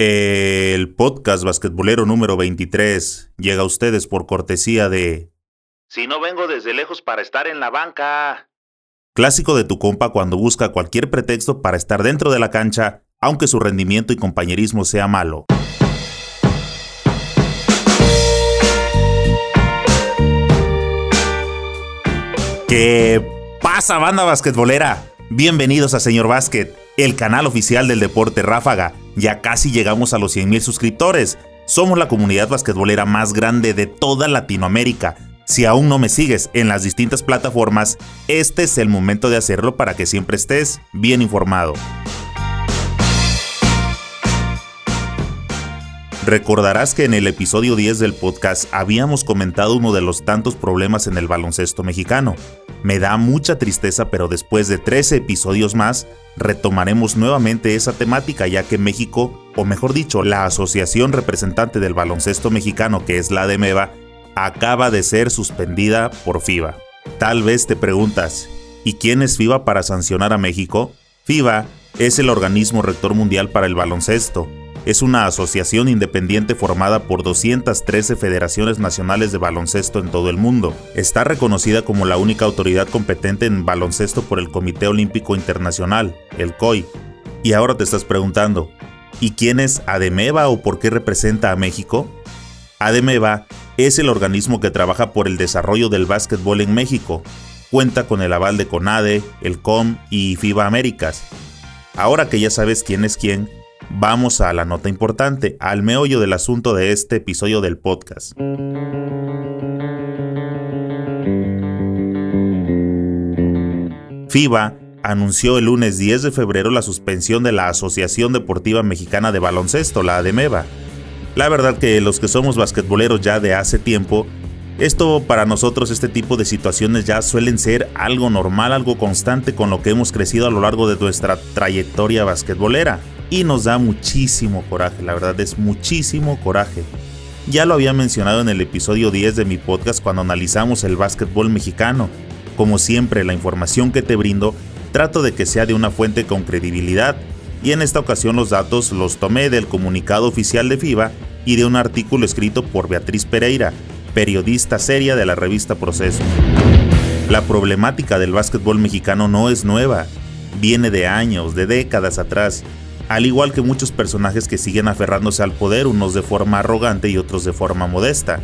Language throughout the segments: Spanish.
El podcast basquetbolero número 23 llega a ustedes por cortesía de... Si no vengo desde lejos para estar en la banca. Clásico de tu compa cuando busca cualquier pretexto para estar dentro de la cancha, aunque su rendimiento y compañerismo sea malo. ¿Qué pasa, banda basquetbolera? Bienvenidos a Señor Básquet, el canal oficial del deporte ráfaga. Ya casi llegamos a los 100.000 suscriptores. Somos la comunidad basquetbolera más grande de toda Latinoamérica. Si aún no me sigues en las distintas plataformas, este es el momento de hacerlo para que siempre estés bien informado. Recordarás que en el episodio 10 del podcast habíamos comentado uno de los tantos problemas en el baloncesto mexicano, me da mucha tristeza, pero después de 13 episodios más, retomaremos nuevamente esa temática ya que México, o mejor dicho, la asociación representante del baloncesto mexicano que es la de MEVA, acaba de ser suspendida por FIBA. Tal vez te preguntas, ¿y quién es FIBA para sancionar a México? FIBA es el organismo rector mundial para el baloncesto, es una asociación independiente formada por 213 federaciones nacionales de baloncesto en todo el mundo. Está reconocida como la única autoridad competente en baloncesto por el Comité Olímpico Internacional, el COI. Y ahora te estás preguntando, ¿y quién es ADEMEVA o por qué representa a México? ADEMEVA es el organismo que trabaja por el desarrollo del básquetbol en México. Cuenta con el aval de CONADE, el COM y FIBA Américas. Ahora que ya sabes quién es quién, Vamos a la nota importante, al meollo del asunto de este episodio del podcast. FIBA anunció el lunes 10 de febrero la suspensión de la Asociación Deportiva Mexicana de Baloncesto, la ADEMEVA. La verdad que los que somos basquetboleros ya de hace tiempo, esto para nosotros este tipo de situaciones ya suelen ser algo normal, algo constante con lo que hemos crecido a lo largo de nuestra trayectoria basquetbolera y nos da muchísimo coraje, la verdad es muchísimo coraje. Ya lo había mencionado en el episodio 10 de mi podcast cuando analizamos el básquetbol mexicano. Como siempre, la información que te brindo trato de que sea de una fuente con credibilidad, y en esta ocasión los datos los tomé del comunicado oficial de FIBA y de un artículo escrito por Beatriz Pereira, periodista seria de la revista Proceso. La problemática del básquetbol mexicano no es nueva, viene de años, de décadas atrás, al igual que muchos personajes que siguen aferrándose al poder, unos de forma arrogante y otros de forma modesta.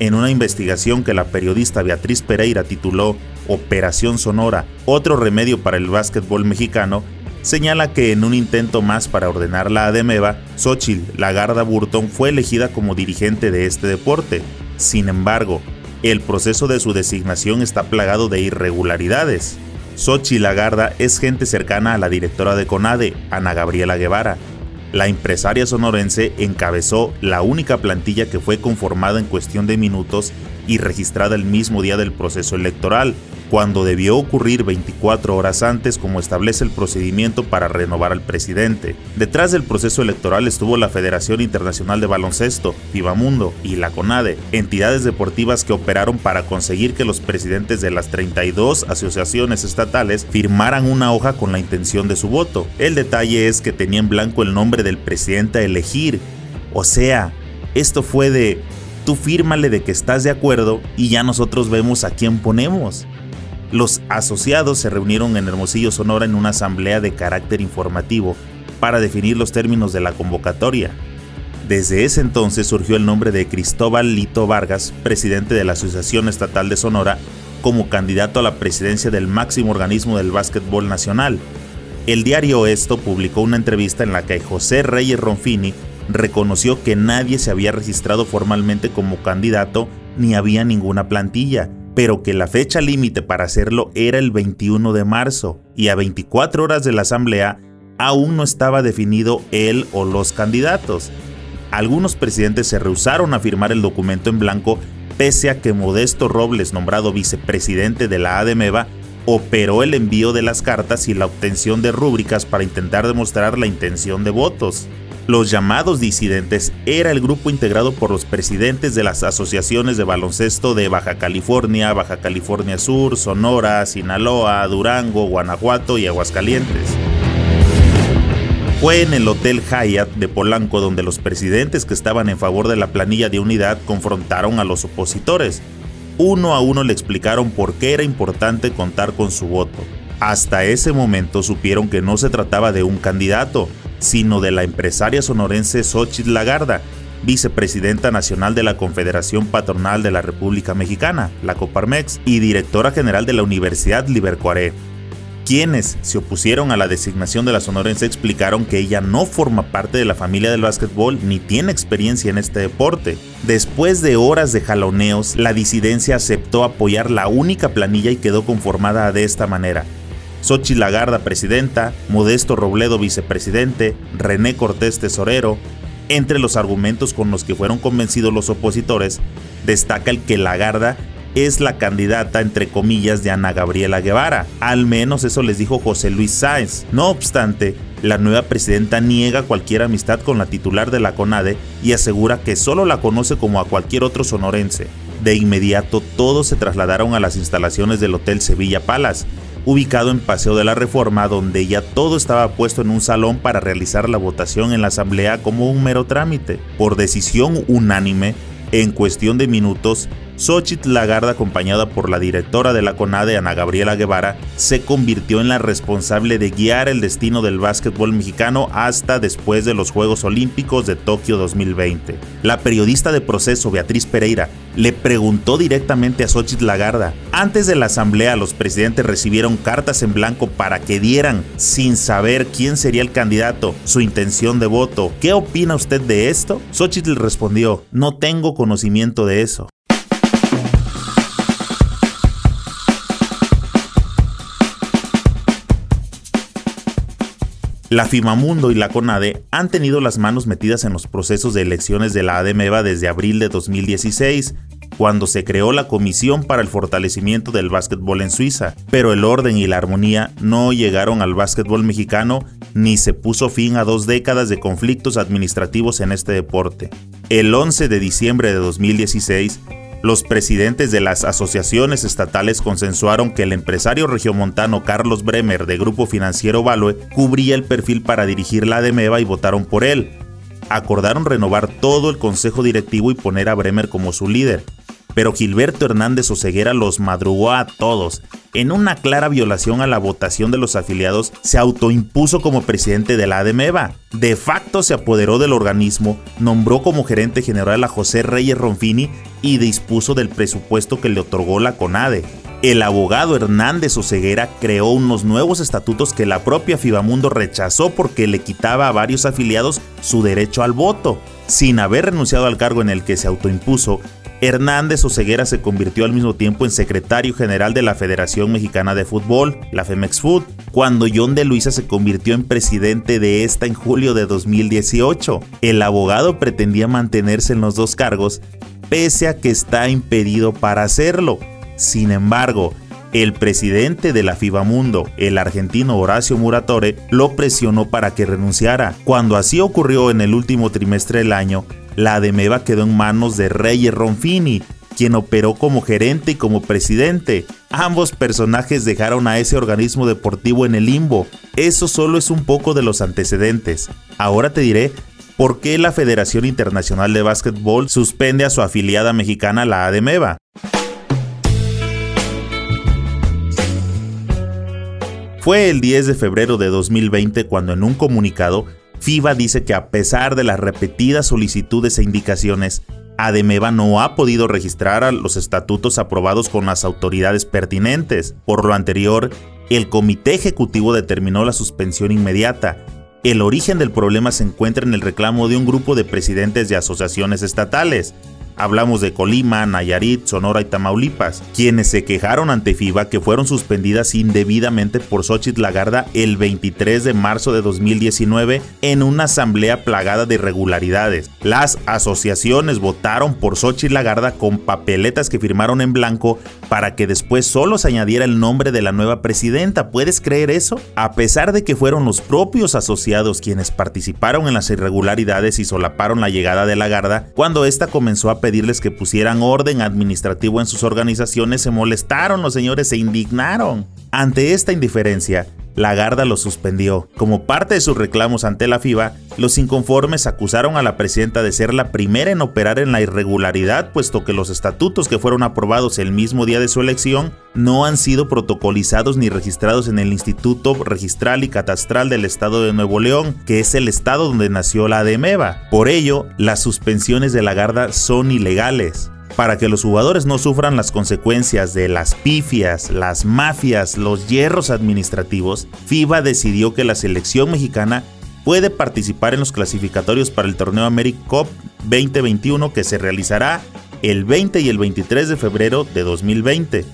En una investigación que la periodista Beatriz Pereira tituló Operación Sonora, otro remedio para el básquetbol mexicano, señala que en un intento más para ordenar la ADEMEVA, Xochitl Lagarda Burton fue elegida como dirigente de este deporte. Sin embargo, el proceso de su designación está plagado de irregularidades. Sochi Lagarda es gente cercana a la directora de CONADE, Ana Gabriela Guevara. La empresaria sonorense encabezó la única plantilla que fue conformada en cuestión de minutos y registrada el mismo día del proceso electoral, cuando debió ocurrir 24 horas antes como establece el procedimiento para renovar al presidente. Detrás del proceso electoral estuvo la Federación Internacional de Baloncesto, Mundo y la CONADE, entidades deportivas que operaron para conseguir que los presidentes de las 32 asociaciones estatales firmaran una hoja con la intención de su voto. El detalle es que tenía en blanco el nombre del presidente a elegir. O sea, esto fue de tú fírmale de que estás de acuerdo y ya nosotros vemos a quién ponemos. Los asociados se reunieron en Hermosillo, Sonora, en una asamblea de carácter informativo para definir los términos de la convocatoria. Desde ese entonces surgió el nombre de Cristóbal Lito Vargas, presidente de la Asociación Estatal de Sonora, como candidato a la presidencia del máximo organismo del básquetbol nacional. El diario Esto publicó una entrevista en la que José Reyes Ronfini reconoció que nadie se había registrado formalmente como candidato ni había ninguna plantilla, pero que la fecha límite para hacerlo era el 21 de marzo y a 24 horas de la asamblea aún no estaba definido él o los candidatos. Algunos presidentes se rehusaron a firmar el documento en blanco pese a que Modesto Robles, nombrado vicepresidente de la ADMEVA, operó el envío de las cartas y la obtención de rúbricas para intentar demostrar la intención de votos. Los llamados disidentes era el grupo integrado por los presidentes de las asociaciones de baloncesto de Baja California, Baja California Sur, Sonora, Sinaloa, Durango, Guanajuato y Aguascalientes. Fue en el Hotel Hyatt de Polanco donde los presidentes que estaban en favor de la planilla de unidad confrontaron a los opositores. Uno a uno le explicaron por qué era importante contar con su voto. Hasta ese momento supieron que no se trataba de un candidato, sino de la empresaria sonorense Xochitl Lagarda, vicepresidenta nacional de la Confederación Patronal de la República Mexicana, la Coparmex, y directora general de la Universidad Libercuaré. Quienes se opusieron a la designación de la sonorense explicaron que ella no forma parte de la familia del básquetbol ni tiene experiencia en este deporte. Después de horas de jaloneos, la disidencia aceptó apoyar la única planilla y quedó conformada de esta manera. Xochitl Lagarda, presidenta, Modesto Robledo, vicepresidente, René Cortés, tesorero, entre los argumentos con los que fueron convencidos los opositores, destaca el que Lagarda es la candidata, entre comillas, de Ana Gabriela Guevara. Al menos eso les dijo José Luis Sáenz. No obstante, la nueva presidenta niega cualquier amistad con la titular de la CONADE y asegura que solo la conoce como a cualquier otro sonorense. De inmediato todos se trasladaron a las instalaciones del Hotel Sevilla Palace, ubicado en Paseo de la Reforma, donde ya todo estaba puesto en un salón para realizar la votación en la Asamblea como un mero trámite. Por decisión unánime, en cuestión de minutos, Xochitl Lagarda, acompañada por la directora de la CONADE, Ana Gabriela Guevara, se convirtió en la responsable de guiar el destino del básquetbol mexicano hasta después de los Juegos Olímpicos de Tokio 2020. La periodista de proceso Beatriz Pereira le preguntó directamente a Xochitl Lagarda. Antes de la asamblea, los presidentes recibieron cartas en blanco para que dieran, sin saber quién sería el candidato, su intención de voto. ¿Qué opina usted de esto? Xochitl respondió, no tengo conocimiento de eso. La FIMAMUNDO y la CONADE han tenido las manos metidas en los procesos de elecciones de la ADMEVA desde abril de 2016, cuando se creó la Comisión para el Fortalecimiento del Básquetbol en Suiza, pero el orden y la armonía no llegaron al básquetbol mexicano ni se puso fin a dos décadas de conflictos administrativos en este deporte. El 11 de diciembre de 2016, los presidentes de las asociaciones estatales consensuaron que el empresario regiomontano Carlos Bremer de Grupo Financiero Value cubría el perfil para dirigir la ADEMEVA y votaron por él. Acordaron renovar todo el consejo directivo y poner a Bremer como su líder, pero Gilberto Hernández Oseguera los madrugó a todos. En una clara violación a la votación de los afiliados, se autoimpuso como presidente de la ADMEVA. De facto se apoderó del organismo, nombró como gerente general a José Reyes Ronfini y dispuso del presupuesto que le otorgó la CONADE. El abogado Hernández Oseguera creó unos nuevos estatutos que la propia Fibamundo rechazó porque le quitaba a varios afiliados su derecho al voto. Sin haber renunciado al cargo en el que se autoimpuso, Hernández Oseguera se convirtió al mismo tiempo en secretario general de la Federación Mexicana de Fútbol, la Femex Food, cuando John de Luisa se convirtió en presidente de esta en julio de 2018. El abogado pretendía mantenerse en los dos cargos, pese a que está impedido para hacerlo. Sin embargo, el presidente de la FIBA-Mundo, el argentino Horacio Muratore, lo presionó para que renunciara. Cuando así ocurrió en el último trimestre del año, la Ademeva quedó en manos de Reyes Ronfini, quien operó como gerente y como presidente. Ambos personajes dejaron a ese organismo deportivo en el limbo. Eso solo es un poco de los antecedentes. Ahora te diré por qué la Federación Internacional de Básquetbol suspende a su afiliada mexicana, la ADEMEVA. Fue el 10 de febrero de 2020 cuando en un comunicado FIBA dice que a pesar de las repetidas solicitudes e indicaciones, Ademeva no ha podido registrar los estatutos aprobados con las autoridades pertinentes. Por lo anterior, el comité ejecutivo determinó la suspensión inmediata. El origen del problema se encuentra en el reclamo de un grupo de presidentes de asociaciones estatales, Hablamos de Colima, Nayarit, Sonora y Tamaulipas, quienes se quejaron ante FIBA que fueron suspendidas indebidamente por Xochitl Lagarda el 23 de marzo de 2019 en una asamblea plagada de irregularidades. Las asociaciones votaron por Xochitl Lagarda con papeletas que firmaron en blanco para que después solo se añadiera el nombre de la nueva presidenta. ¿Puedes creer eso? A pesar de que fueron los propios asociados quienes participaron en las irregularidades y solaparon la llegada de Lagarda, cuando ésta comenzó a pedirles que pusieran orden administrativo en sus organizaciones, se molestaron los señores, se indignaron. Ante esta indiferencia, la Garda lo suspendió. Como parte de sus reclamos ante la FIBA, los inconformes acusaron a la presidenta de ser la primera en operar en la irregularidad, puesto que los estatutos que fueron aprobados el mismo día de su elección no han sido protocolizados ni registrados en el Instituto Registral y Catastral del Estado de Nuevo León, que es el estado donde nació la ADEMEVA. Por ello, las suspensiones de la Garda son ilegales para que los jugadores no sufran las consecuencias de las pifias, las mafias, los hierros administrativos, FIBA decidió que la selección mexicana puede participar en los clasificatorios para el torneo AmeriCup 2021 que se realizará el 20 y el 23 de febrero de 2020.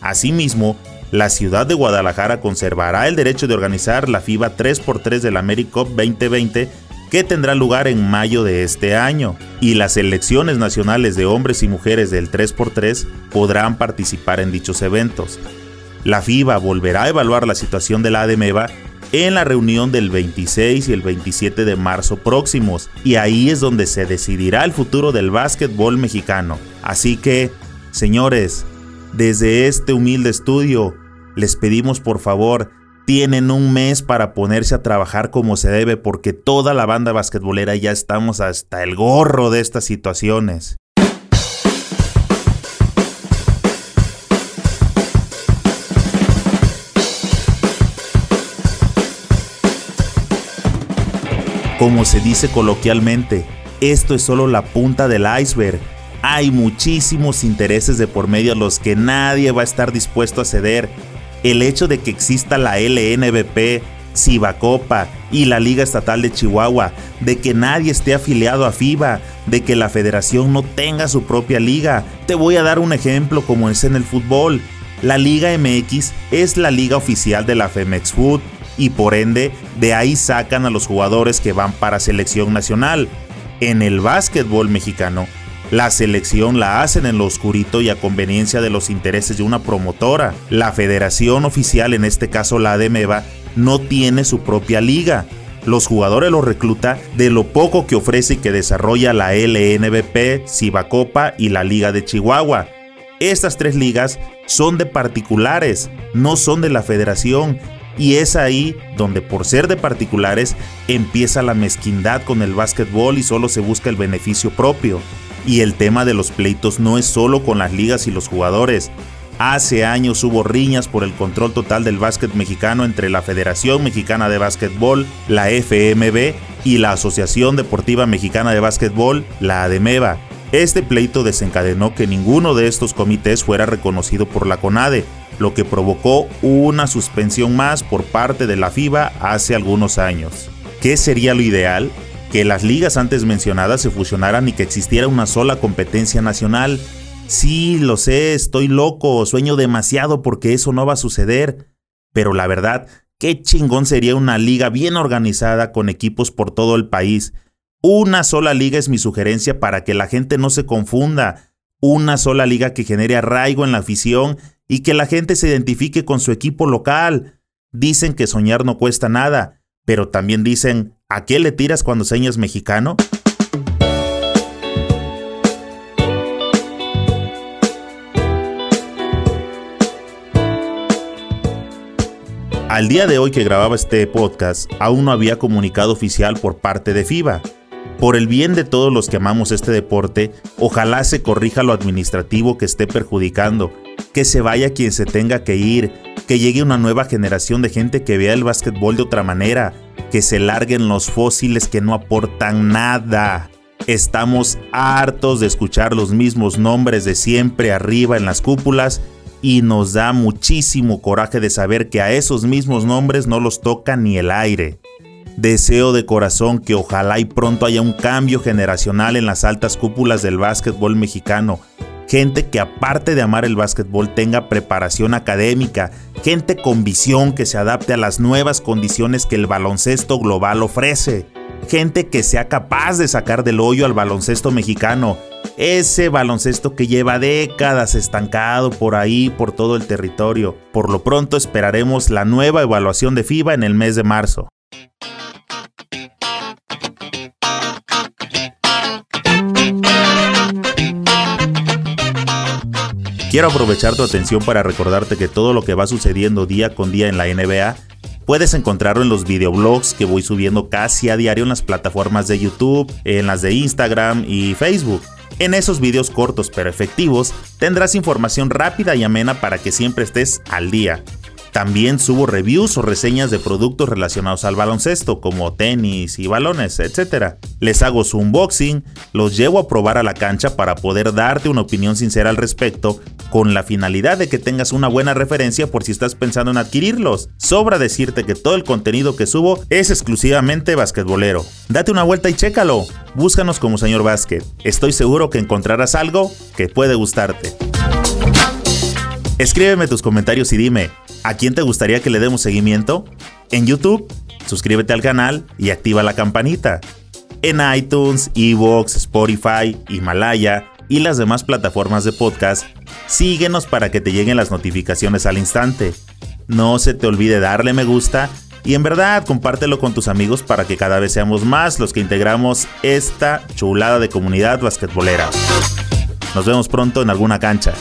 Asimismo, la ciudad de Guadalajara conservará el derecho de organizar la FIBA 3x3 del AmeriCup 2020 que tendrá lugar en mayo de este año, y las selecciones nacionales de hombres y mujeres del 3x3 podrán participar en dichos eventos. La FIBA volverá a evaluar la situación de la ADMEVA en la reunión del 26 y el 27 de marzo próximos, y ahí es donde se decidirá el futuro del básquetbol mexicano. Así que, señores, desde este humilde estudio, les pedimos por favor tienen un mes para ponerse a trabajar como se debe porque toda la banda basquetbolera ya estamos hasta el gorro de estas situaciones. Como se dice coloquialmente, esto es solo la punta del iceberg. Hay muchísimos intereses de por medio a los que nadie va a estar dispuesto a ceder el hecho de que exista la LNBP, Cibacopa y la Liga Estatal de Chihuahua, de que nadie esté afiliado a FIBA, de que la federación no tenga su propia liga. Te voy a dar un ejemplo como es en el fútbol. La Liga MX es la liga oficial de la Femex Food y por ende de ahí sacan a los jugadores que van para selección nacional. En el básquetbol mexicano la selección la hacen en lo oscurito y a conveniencia de los intereses de una promotora. La federación oficial, en este caso la ADEMEVA, no tiene su propia liga. Los jugadores los recluta de lo poco que ofrece y que desarrolla la LNBP, Cibacopa y la Liga de Chihuahua. Estas tres ligas son de particulares, no son de la federación y es ahí donde por ser de particulares empieza la mezquindad con el básquetbol y solo se busca el beneficio propio. Y el tema de los pleitos no es solo con las ligas y los jugadores. Hace años hubo riñas por el control total del básquet mexicano entre la Federación Mexicana de Básquetbol, la FMB, y la Asociación Deportiva Mexicana de Básquetbol, la ADEMEVA. Este pleito desencadenó que ninguno de estos comités fuera reconocido por la CONADE, lo que provocó una suspensión más por parte de la FIBA hace algunos años. ¿Qué sería lo ideal? que las ligas antes mencionadas se fusionaran y que existiera una sola competencia nacional. Sí, lo sé, estoy loco, sueño demasiado porque eso no va a suceder. Pero la verdad, qué chingón sería una liga bien organizada con equipos por todo el país. Una sola liga es mi sugerencia para que la gente no se confunda. Una sola liga que genere arraigo en la afición y que la gente se identifique con su equipo local. Dicen que soñar no cuesta nada, pero también dicen ¿A qué le tiras cuando señas mexicano? Al día de hoy que grababa este podcast, aún no había comunicado oficial por parte de FIBA. Por el bien de todos los que amamos este deporte, ojalá se corrija lo administrativo que esté perjudicando, que se vaya quien se tenga que ir, que llegue una nueva generación de gente que vea el básquetbol de otra manera, que se larguen los fósiles que no aportan nada. Estamos hartos de escuchar los mismos nombres de siempre arriba en las cúpulas y nos da muchísimo coraje de saber que a esos mismos nombres no los toca ni el aire. Deseo de corazón que ojalá y pronto haya un cambio generacional en las altas cúpulas del básquetbol mexicano. Gente que aparte de amar el básquetbol tenga preparación académica, gente con visión que se adapte a las nuevas condiciones que el baloncesto global ofrece, gente que sea capaz de sacar del hoyo al baloncesto mexicano, ese baloncesto que lleva décadas estancado por ahí, por todo el territorio. Por lo pronto esperaremos la nueva evaluación de FIBA en el mes de marzo. Quiero aprovechar tu atención para recordarte que todo lo que va sucediendo día con día en la NBA Puedes encontrarlo en los videoblogs que voy subiendo casi a diario en las plataformas de YouTube, en las de Instagram y Facebook. En esos videos cortos pero efectivos tendrás información rápida y amena para que siempre estés al día. También subo reviews o reseñas de productos relacionados al baloncesto, como tenis y balones, etc. Les hago su unboxing, los llevo a probar a la cancha para poder darte una opinión sincera al respecto, con la finalidad de que tengas una buena referencia por si estás pensando en adquirirlos. Sobra decirte que todo el contenido que subo es exclusivamente basquetbolero. Date una vuelta y chécalo. Búscanos como señor Básquet. Estoy seguro que encontrarás algo que puede gustarte. Escríbeme tus comentarios y dime, ¿a quién te gustaría que le demos seguimiento? En YouTube, suscríbete al canal y activa la campanita. En iTunes, Evox, Spotify, Himalaya y las demás plataformas de podcast, síguenos para que te lleguen las notificaciones al instante. No se te olvide darle me gusta y en verdad compártelo con tus amigos para que cada vez seamos más los que integramos esta chulada de comunidad basquetbolera. Nos vemos pronto en alguna cancha.